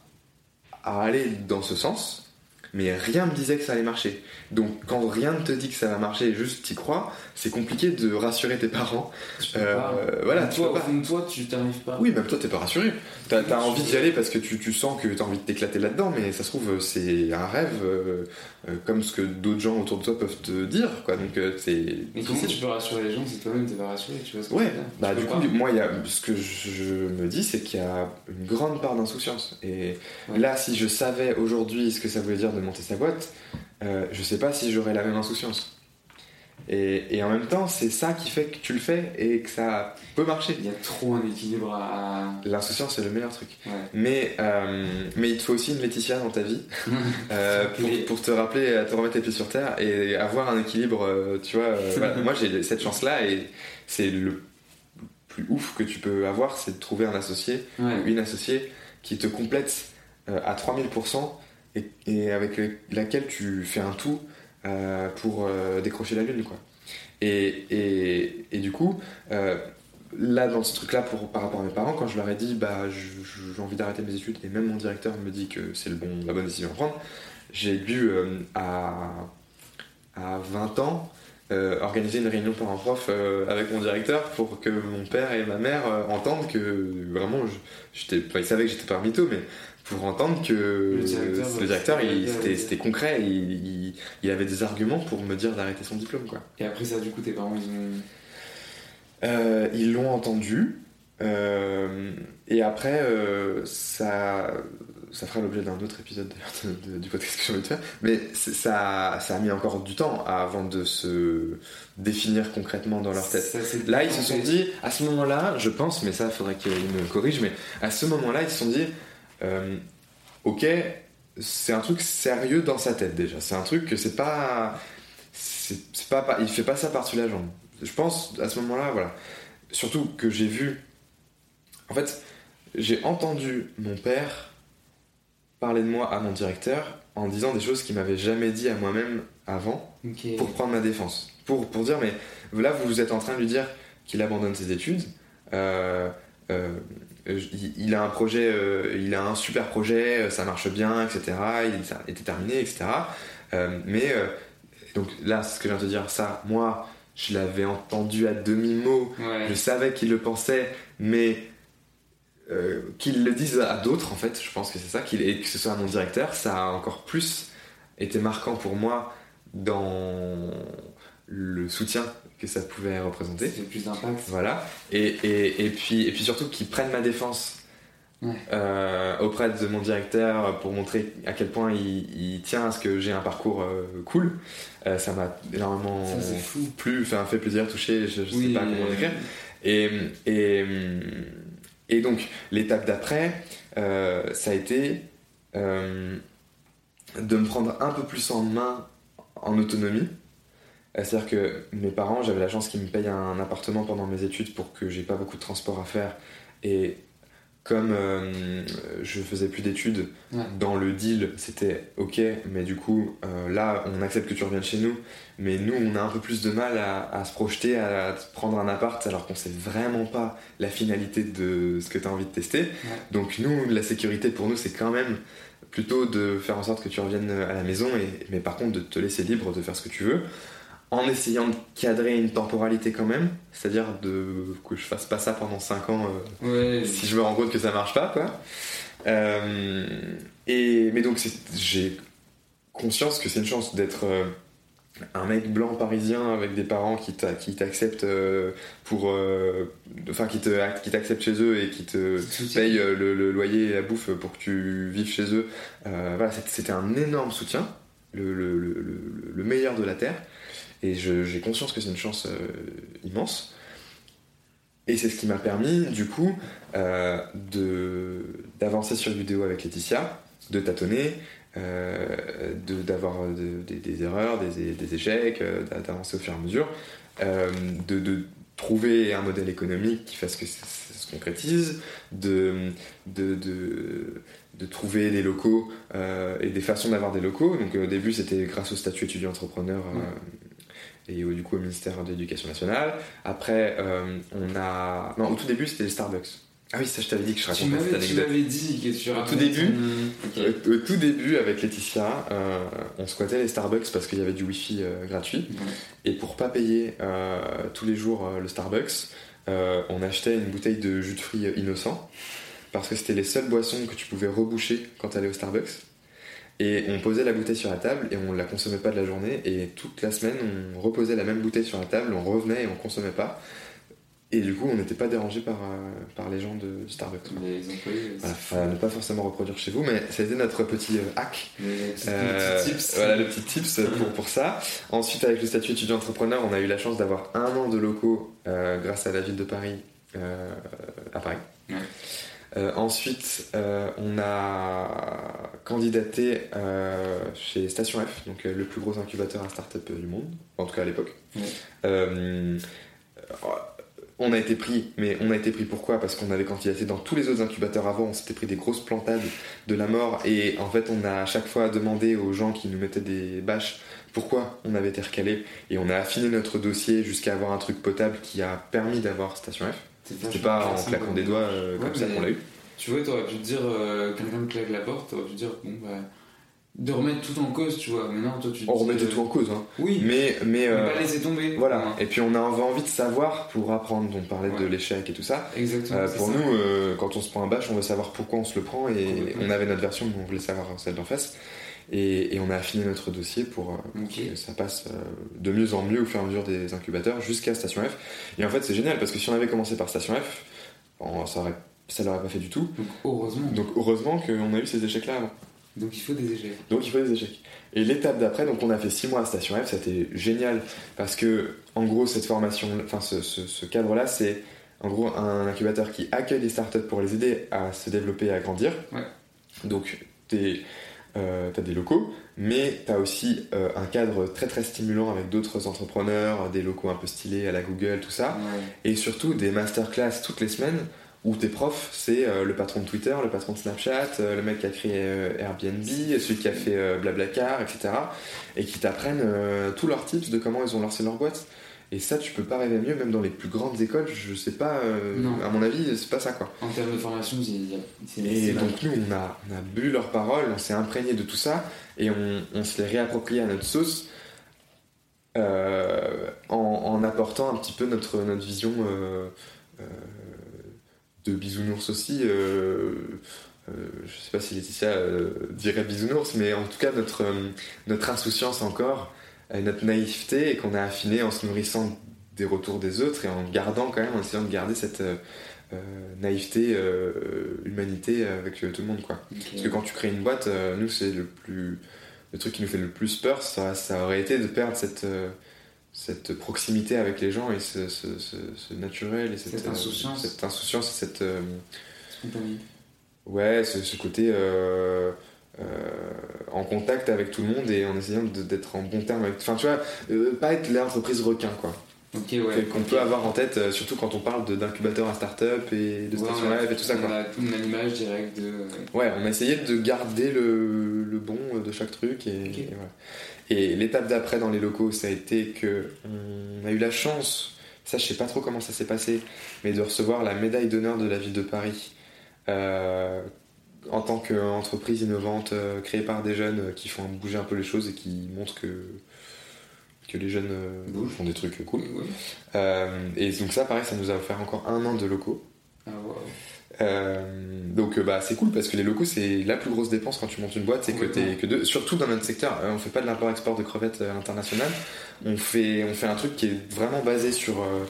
à aller dans ce sens. Mais rien me disait que ça allait marcher. Donc quand rien ne te dit que ça va marcher et juste t'y crois, c'est compliqué de rassurer tes parents. Tu peux Euh, pas. voilà, Même tu toi, peux pas. de toi, tu t'arrives pas. Oui, même toi, t'es pas rassuré. T'as as envie d'y aller parce que tu, tu sens que t'as envie de t'éclater là-dedans, mais ça se trouve, c'est un rêve, euh, euh, comme ce que d'autres gens autour de toi peuvent te dire, quoi. Donc, c'est. Mais comment tu peux rassurer les gens si toi-même t'es pas rassuré Tu vois ce que Ouais, bah du coup, pas. moi, y a, ce que je me dis, c'est qu'il y a une grande part d'insouciance. Et Ouais. là, si je savais aujourd'hui ce que ça voulait dire de monter sa boîte, euh, je sais pas si j'aurais la même insouciance. Et, et en même temps, c'est ça qui fait que tu le fais et que ça peut marcher. Il y a trop un équilibre à. L'insouciance, c'est le meilleur truc. Ouais. Mais, euh, mais il te faut aussi une Laetitia dans ta vie euh, pour, te rappeler à te remettre les pieds sur terre et avoir un équilibre. tu vois, euh, voilà. moi j'ai cette chance-là et c'est le plus ouf que tu peux avoir, c'est de trouver un associé Ouais. ou une associée qui te complète à 3000% et, avec le- laquelle tu fais un tout euh, pour euh, décrocher la lune. Quoi. Et, et, et du coup, euh, là dans ce truc-là, par rapport à mes parents, quand je leur ai dit bah, j'ai envie d'arrêter mes études et même mon directeur me dit que c'est bon, la bonne décision à prendre, j'ai dû à, à 20 ans organiser une réunion parents-prof euh, avec mon directeur pour que mon père et ma mère entendent que vraiment, j'étais, ils savaient que j'étais un mytho, mais pour entendre que Le directeur, le directeur, il- c'était- concret, il, il- il avait des arguments pour me dire d'arrêter son diplôme. Quoi. Et après ça, du coup, tes parents, ils ont. Euh, ils l'ont entendu. euh, et après, euh, ça, ça fera l'objet d'un autre épisode de- de- du podcast que j'ai envie de faire. Mais ça, ça a mis encore du temps avant de se définir concrètement dans leur tête. Ça, Là, ils se sont dit, à ce moment-là, je pense, mais ça, il faudrait qu'ils me corrigent, mais à ce moment-là, ils se sont dit, euh, ok, c'est un truc sérieux dans sa tête déjà. C'est un truc que c'est pas. C'est pas, il fait pas ça par-dessus la jambe. Je pense, à ce moment-là, voilà. Surtout que j'ai vu. En fait, j'ai entendu mon père parler de moi à mon directeur en disant des choses qu'il m'avait jamais dit à moi-même avant pour prendre ma défense. Pour, pour dire, mais là, vous êtes en train de lui dire qu'il abandonne ses études. Euh, euh, il, il a un projet, euh, il a un super projet, euh, ça marche bien, etc. Il était terminé, etc. Euh, mais euh, donc là, ce que je viens de te dire, ça, moi, je l'avais entendu à demi-mot. Ouais. Je savais qu'il le pensait, mais euh, qu'il le dise à d'autres, en fait, je pense que c'est ça, qu'il, et que ce soit à mon directeur, ça a encore plus été marquant pour moi dans le soutien que ça pouvait représenter. Fait plus d'impact. Voilà. Et, et, et, puis, et puis surtout qu'ils prennent ma défense euh, auprès de mon directeur pour montrer à quel point il, il tient à ce que j'ai un parcours euh, cool. Euh, ça m'a énormément Ça, c'est fou. plu, enfin, fait plaisir, touché, je, je sais Oui, pas comment décrire. Et, et, et donc, l'étape d'après, ça a été de me prendre un peu plus en main en autonomie. Euh, C'est-à-dire que mes parents, j'avais la chance qu'ils me payent un appartement pendant mes études pour que j'ai pas beaucoup de transport à faire. Et comme euh, je faisais plus d'études, Ouais. dans le deal, c'était ok, mais du coup, euh, là, on accepte que tu reviennes chez nous, mais nous, on a un peu plus de mal à, à se projeter, à, prendre un appart, alors qu'on sait vraiment pas la finalité de ce que tu as envie de tester. Donc, nous, la sécurité pour nous, c'est quand même plutôt de faire en sorte que tu reviennes à la maison, et, mais par contre, de te laisser libre de faire ce que tu veux. En essayant de cadrer une temporalité quand même, c'est-à-dire de, que je fasse pas ça pendant 5 ans euh, Ouais. si je me rends compte que ça marche pas, quoi. Euh, et, mais donc, j'ai conscience que c'est une chance d'être euh, un mec blanc parisien avec des parents qui t'a- qui t'acceptent pour. Enfin, qui te- qui t'acceptent chez eux et qui te payent le, le loyer et la bouffe pour que tu vives chez eux. Voilà, c'était- un énorme soutien, le meilleur de la Terre. Et j'ai conscience que c'est une chance euh, immense. Et c'est ce qui m'a permis, du coup, euh, d'avancer sur vidéo avec Laetitia, de tâtonner, euh, d'avoir de- des, erreurs, des, des échecs, euh, d'a- d'avancer au fur et à mesure, euh, de, de trouver un modèle économique qui fasse que ça se concrétise, de, de, trouver des locaux euh, et des façons d'avoir des locaux. Donc euh, au début, c'était grâce au statut étudiant-entrepreneur. euh, et du coup au ministère de l'Éducation nationale. Après, euh, on a. Non, au tout début, c'était les Starbucks. Ah oui, ça, je t'avais dit que je racontais cette m'avais, tu anecdote. m'avais dit que tu Au tout racontais début, au, au tout début, avec Laetitia, euh, on squattait les Starbucks parce qu'il y avait du Wi-Fi euh, gratuit. Et pour pas payer euh, tous les jours le Starbucks, on achetait une bouteille de jus de fruits innocent parce que c'était les seules boissons que tu pouvais reboucher quand tu allais au Starbucks. Et on posait la bouteille sur la table et on la consommait pas de la journée. Et toute la semaine, on reposait la même bouteille sur la table, on revenait et on consommait pas. Et du coup, on n'était pas dérangé par, euh, par les gens de Starbucks. Les employés. Voilà, enfin, ne pas forcément reproduire chez vous, mais ça a été notre petit euh, hack. Les Euh, les petits tips. Voilà, le petit tips pour, pour ça. Ensuite, avec le statut étudiant-entrepreneur, on a eu la chance d'avoir un an de locaux euh, grâce à la ville de Paris, euh, à Paris. Ouais. Euh, ensuite, euh, on a candidaté euh, chez Station F, donc le plus gros incubateur à start-up du monde, en tout cas à l'époque. On a été pris, mais on a été pris pourquoi? Parce qu'on avait candidaté dans tous les autres incubateurs avant, on s'était pris des grosses plantades de la mort, et en fait on a à chaque fois demandé aux gens qui nous mettaient des bâches pourquoi on avait été recalé, et on a affiné notre dossier jusqu'à avoir un truc potable qui a permis d'avoir Station F. C'était pas en claquant des doigts euh, Ouais, comme ça qu'on l'a eu. Tu vois, t'aurais pu te dire, euh, quelqu'un claque la porte, t'aurais pu dire, bon, bah, de remettre tout en cause, tu vois. Mais non, toi, tu On remettait euh, tout en cause, hein. Oui, Mais, mais, mais euh, pas laisser tomber. voilà. Et puis on a envie de savoir pour apprendre. On parlait de l'échec et tout ça. Exactement. Euh, pour ça. nous, quand on se prend un bâche, on veut savoir pourquoi on se le prend et on avait notre version, mais on voulait savoir celle d'en face. Et, et on a affiné notre dossier pour, euh, pour que ça passe euh, de mieux en mieux au fur et à mesure des incubateurs jusqu'à Station F. Et en fait, c'est génial parce que si on avait commencé par Station F, on- ça aurait, ça l'aurait pas fait du tout. Donc, heureusement. Donc heureusement qu'on a eu ces échecs-là avant. Donc, il faut des échecs. Donc il faut des échecs. Et l'étape d'après, donc on a fait 6 mois à Station F, c'était génial parce que en gros cette formation, enfin ce, ce- ce cadre-là, c'est en gros un incubateur qui accueille des startups pour les aider à se développer et à grandir. Ouais. Donc euh, t'as des locaux, mais t'as aussi euh, un cadre très très stimulant avec d'autres entrepreneurs, des locaux un peu stylés à la Google, tout ça, Ouais. et surtout des masterclass toutes les semaines où tes profs, c'est euh, le patron de Twitter, le patron de Snapchat, euh, le mec qui a créé Airbnb, celui qui a fait Blablacar, etc. Et qui t'apprennent tous leurs tips de comment ils ont lancé leur boîte. Et ça, tu peux pas rêver mieux, même dans les plus grandes écoles, je sais pas, euh, à mon avis, c'est pas ça quoi. En termes de formation, c'est Et donc nous, on a, on a bu leurs paroles, on s'est imprégné de tout ça, et on, on se les réapproprié à notre sauce, euh, en, en apportant un petit peu notre, notre vision euh, euh, de bisounours aussi. je sais pas si Laetitia dirait bisounours, mais en tout cas notre, notre insouciance encore, notre naïveté, et qu'on a affiné en se nourrissant des retours des autres, et en gardant quand même, en essayant de garder cette... euh, euh, naïveté, euh, humanité avec euh, tout le monde quoi. Parce que quand tu crées une boîte, nous c'est le plus le truc qui nous fait le plus peur, ça, ça aurait été de perdre cette cette proximité avec les gens et ce, ce, ce- ce naturel et cette, Cette insouciance. cette insouciance et cette Spontanéité. ouais ce, côté en contact avec tout le monde et en essayant d'être en bon terme avec enfin tu vois euh, pas être l'entreprise requin quoi Ok, ouais. qu'on peut avoir en tête euh, surtout quand on parle d'incubateur à start-up et de Ouais, station on a- live et tout ça On quoi a tout une image directe de. Ouais, on a essayé de garder le, le bon de chaque truc et, Ok. et voilà. Et l'étape d'après dans les locaux, ça a été que on a eu la chance, ça je sais pas trop comment ça s'est passé, mais de recevoir la médaille d'honneur de la ville de Paris euh, en tant qu'entreprise innovante euh, créée par des jeunes euh, qui font bouger un peu les choses et qui montrent que que les jeunes euh, font des trucs cool. Et donc ça, pareil, ça nous a offert encore un an de locaux. Ah. Euh, donc bah c'est cool parce que les locaux c'est la plus grosse dépense quand tu montes une boîte c'est que t'es que deux surtout dans notre secteur euh, on fait pas de l'import export de crevettes internationales on fait on fait un truc qui est vraiment basé sur euh,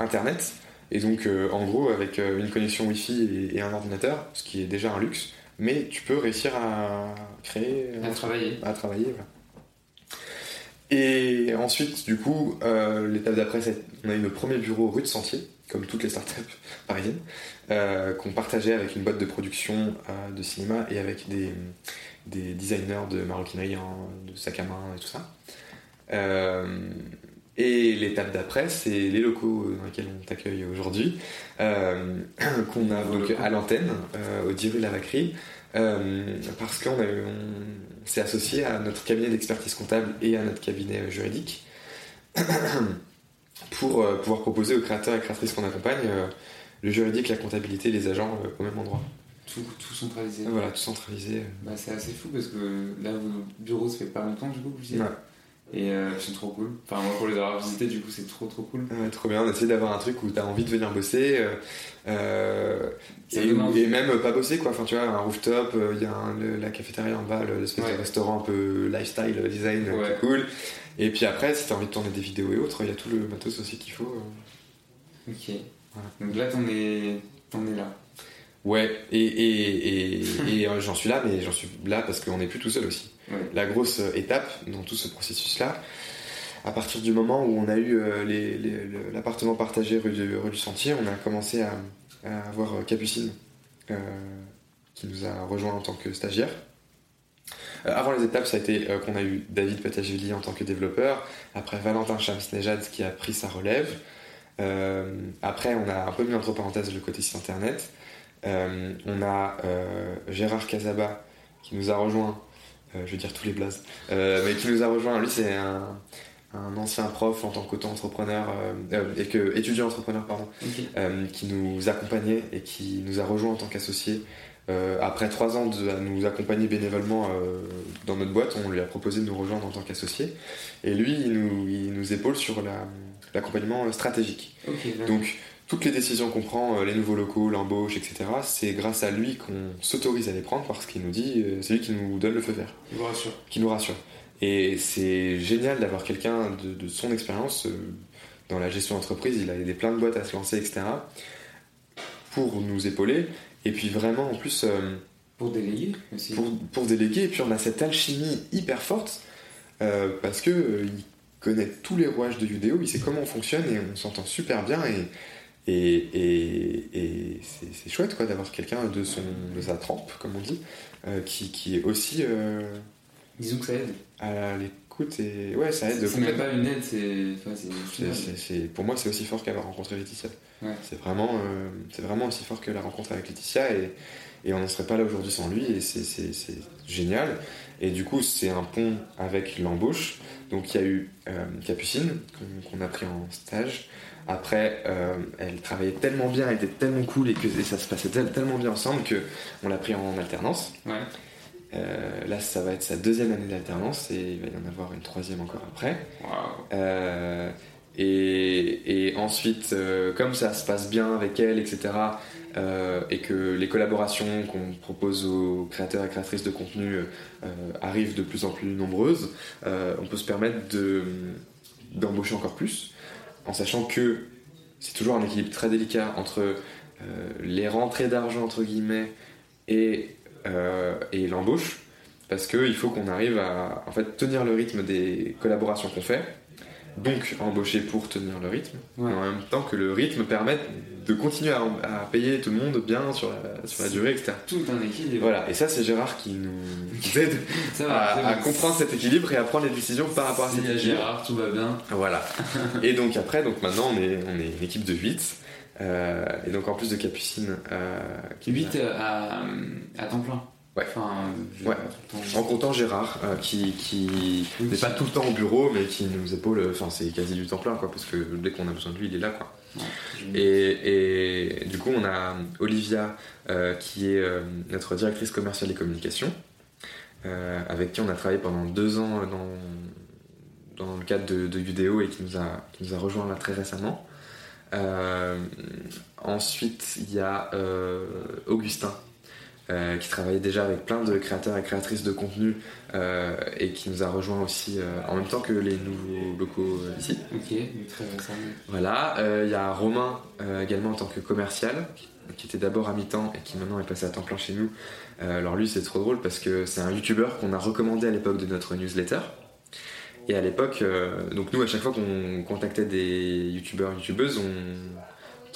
internet et donc euh, en gros avec euh, une connexion wifi et, et un ordinateur ce qui est déjà un luxe mais tu peux réussir à créer À travailler. à travailler voilà. Et ensuite, du coup, euh, l'étape d'après, c'est on a eu notre premier bureau rue de Sentier, comme toutes les startups parisiennes, euh, qu'on partageait avec une boîte de production euh, de cinéma et avec des, des designers de maroquinerie, en- de sacs à main et tout ça. Et l'étape d'après, c'est les locaux dans lesquels on t'accueille aujourd'hui, euh, qu'on a donc à l'antenne, euh, au 10 rue Lavacry, euh, parce qu'on s'est associé à notre cabinet d'expertise comptable et à notre cabinet juridique pour pouvoir proposer aux créateurs et créatrices qu'on accompagne le juridique, la comptabilité, les agents au même endroit. Tout, tout centralisé. Voilà, tout centralisé. Bah, c'est assez fou parce que là, vos bureaux, ça fait pas longtemps du coup que vous y êtes. Ouais. Et euh, sont trop cool. Enfin, moi, pour les avoir visités, du coup, c'est trop trop cool. Ouais, trop bien, on essaie d'avoir un truc où t'as envie de venir bosser euh, euh, et, même pas bosser quoi. Enfin, tu vois, un rooftop, euh, il y a un- le- la cafétéria en bas, le- l'espèce Ouais. de restaurant un peu lifestyle design Ouais. cool. Et puis après, si t'as envie de tourner des vidéos et autres, il y a tout le matos aussi qu'il faut. Ok. Voilà. Donc là, t'en es, t'en es là. Ouais, et, et, et, j'en suis là, mais j'en suis là parce qu'on n'est plus tout seul aussi. La grosse euh, étape dans tout ce processus-là, à partir du moment où on a eu euh, l'appartement partagé rue du, Sentier, on a commencé à, avoir euh, Capucine qui nous a rejoint en tant que stagiaire. Avant les étapes, ça a été qu'on a eu David Patachvili en tant que développeur, après Valentin Chamsnejad qui a pris sa relève. Après, on a un peu mis entre parenthèses le côté site internet. On a Gérard Casaba qui nous a rejoint, je veux dire tous les blazes, euh, mais qui nous a rejoint. Lui, c'est un, un ancien prof en tant qu'auto-entrepreneur, euh, euh, et que, étudiant entrepreneur, pardon, euh, qui nous accompagnait et qui nous a rejoint en tant qu'associé. Euh, après trois ans de à nous accompagner bénévolement euh, dans notre boîte, on lui a proposé de nous rejoindre en tant qu'associé. Et lui, il nous, il nous épaule sur la- l'accompagnement stratégique. Donc, toutes les décisions qu'on prend, euh, les nouveaux locaux, l'embauche, etc., c'est grâce à lui qu'on s'autorise à les prendre parce qu'il nous dit, euh, c'est lui qui nous donne le feu vert, Je vous rassure. qui nous rassure. Et c'est génial d'avoir quelqu'un de, de son expérience euh, dans la gestion d'entreprise. Il a aidé plein de boîtes à se lancer, etc., pour nous épauler. Et puis vraiment, en plus, Pour déléguer aussi. pour, pour déléguer. Et puis on a cette alchimie hyper forte euh, parce que euh, il connaît tous les rouages de Udeo, il sait comment on fonctionne et on s'entend super bien et, et, et, et c'est, chouette quoi d'avoir quelqu'un de, son, de sa trempe, comme on dit, euh, qui, qui est aussi euh, Disons que ça aide. à l'écoute et ouais, ça aide. C'est même pas une aide, c'est. Pour moi, c'est aussi fort qu'avoir rencontré Laetitia. Ouais. C'est vraiment, euh, c'est vraiment aussi fort que la rencontre avec Laetitia et, et on n'en serait pas là aujourd'hui sans lui et c'est génial. Et du coup, c'est un pont avec l'embauche. Donc il y a eu euh, Capucine qu'on, a pris en stage. Après, euh, elle travaillait tellement bien, elle était tellement cool et que et ça se passait tel- tellement bien ensemble que on l'a pris en alternance. Ouais. Euh, là, ça va être sa deuxième année d'alternance et il va y en avoir une troisième encore après. Euh, et, et ensuite, euh, comme ça se passe bien avec elle, etc., euh, et que les collaborations qu'on propose aux créateurs et créatrices de contenu euh, arrivent de plus en plus nombreuses, euh, on peut se permettre de, d'embaucher encore plus, en sachant que c'est toujours un équilibre très délicat entre euh, les rentrées d'argent entre guillemets et, euh, et l'embauche parce qu'il faut qu'on arrive à tenir le rythme des collaborations qu'on fait donc embaucher pour tenir le rythme Ouais. en même temps que le rythme permette de continuer à, à payer tout le monde bien sur la, sur la durée etc Tout un équilibre. voilà et ça c'est Gérard qui nous aide va, à, comprendre cet équilibre et à prendre les décisions par rapport à cet équilibre Gérard, tout va bien. voilà. Et donc après, donc maintenant on est, on est une équipe de 8. Euh, et donc en plus de Capucine, euh, qui 8 à, à temps plein. Ouais. Enfin, en comptant Gérard, euh, qui, qui n'est pas tout le temps au bureau, mais qui nous épaule, enfin c'est quasi du temps plein, quoi, parce que dès qu'on a besoin de lui, il est là. Quoi. Ouais, Et, et du coup, on a Olivia, euh, qui est euh, notre directrice commerciale et communication, avec qui on a travaillé pendant deux ans dans, dans le cadre de, de Udeo et qui nous, a, qui nous a rejoint là très récemment. Ensuite, il y a Augustin, euh, qui travaillait déjà avec plein de créateurs et créatrices de contenu euh, et qui nous a rejoint aussi euh, en même temps que les nouveaux locaux ici. Ok, très. Voilà, il y a Romain également en tant que commercial, qui, était d'abord à mi-temps et qui maintenant est passé à temps plein chez nous. Alors lui, c'est trop drôle parce que c'est un youtubeur qu'on a recommandé à l'époque de notre newsletter. Et à l'époque, donc nous, à chaque fois qu'on contactait des youtubeurs, youtubeuses, on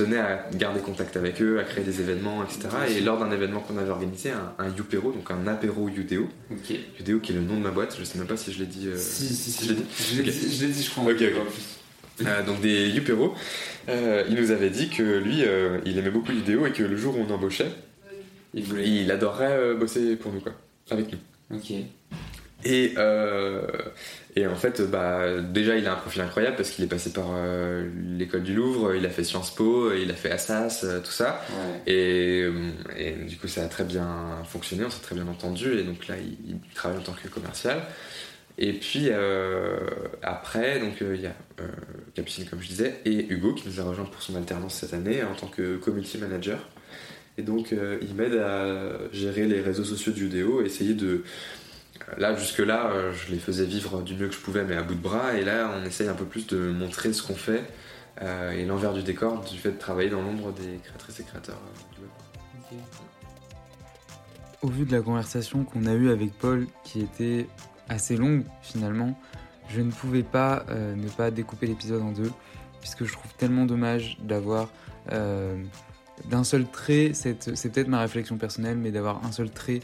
tenait à garder contact avec eux, à créer des événements, etc. Et lors d'un événement qu'on avait organisé, un, un donc un apéro Udeo, Ok. Udeo qui est le nom de ma boîte, je sais même pas si je l'ai dit. euh, Si, si, si. je l'ai dit Je l'ai Ok. dit, je l'ai dit, je crois. Ok, ok. en plus. euh, donc des Yupéro, euh, il nous avait dit que lui, euh, il aimait beaucoup l'idéo et que le jour où on embauchait, Il voulait. il adorerait euh, bosser pour nous, quoi, avec nous. Ok. Et, euh, et en fait, bah, déjà, il a un profil incroyable parce qu'il est passé par euh, l'école du Louvre, il a fait Sciences Po, il a fait Assas, euh, tout ça. Ouais. Et, et du coup, ça a très bien fonctionné, on s'est très bien entendu. Et donc là, il, il travaille en tant que commercial. Et puis euh, après, donc euh, il y a euh, Capucine, comme je disais, et Hugo qui nous a rejoint pour son alternance cette année en tant que community manager. Et donc, il m'aide à gérer les réseaux sociaux du Udeo, essayer de. Là, jusque-là, euh, je les faisais vivre du mieux que je pouvais, mais à bout de bras. Et là, on essaye un peu plus de montrer ce qu'on fait euh, et l'envers du décor du fait de travailler dans l'ombre des créatrices et créateurs euh, du web. Au vu de la conversation qu'on a eue avec Paul, qui était assez longue finalement, je ne pouvais pas ne pas découper l'épisode en deux, puisque je trouve tellement dommage d'avoir d'un seul trait, c'est peut-être ma réflexion personnelle, mais d'avoir un seul trait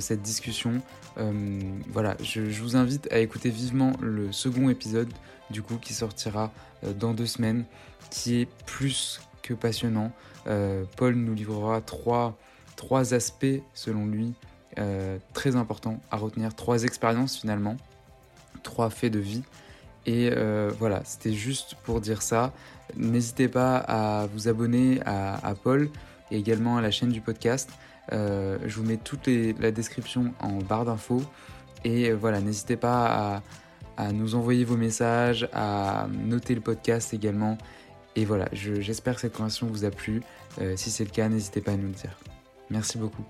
cette discussion. Euh, voilà, je, vous invite à écouter vivement le second épisode, du coup, qui sortira euh, dans deux semaines, qui est plus que passionnant. Euh, Paul nous livrera trois, aspects, selon lui, euh, très importants à retenir, trois expériences finalement, trois faits de vie. Et euh, voilà, c'était juste pour dire ça. N'hésitez pas à vous abonner à Paul et également à la chaîne du podcast. Euh, je vous mets toute la description en barre d'infos. Et euh, voilà, n'hésitez pas à, nous envoyer vos messages, à noter le podcast également. Et voilà, je- j'espère que cette conversation vous a plu. Euh, si c'est le cas, n'hésitez pas à nous le dire. Merci beaucoup.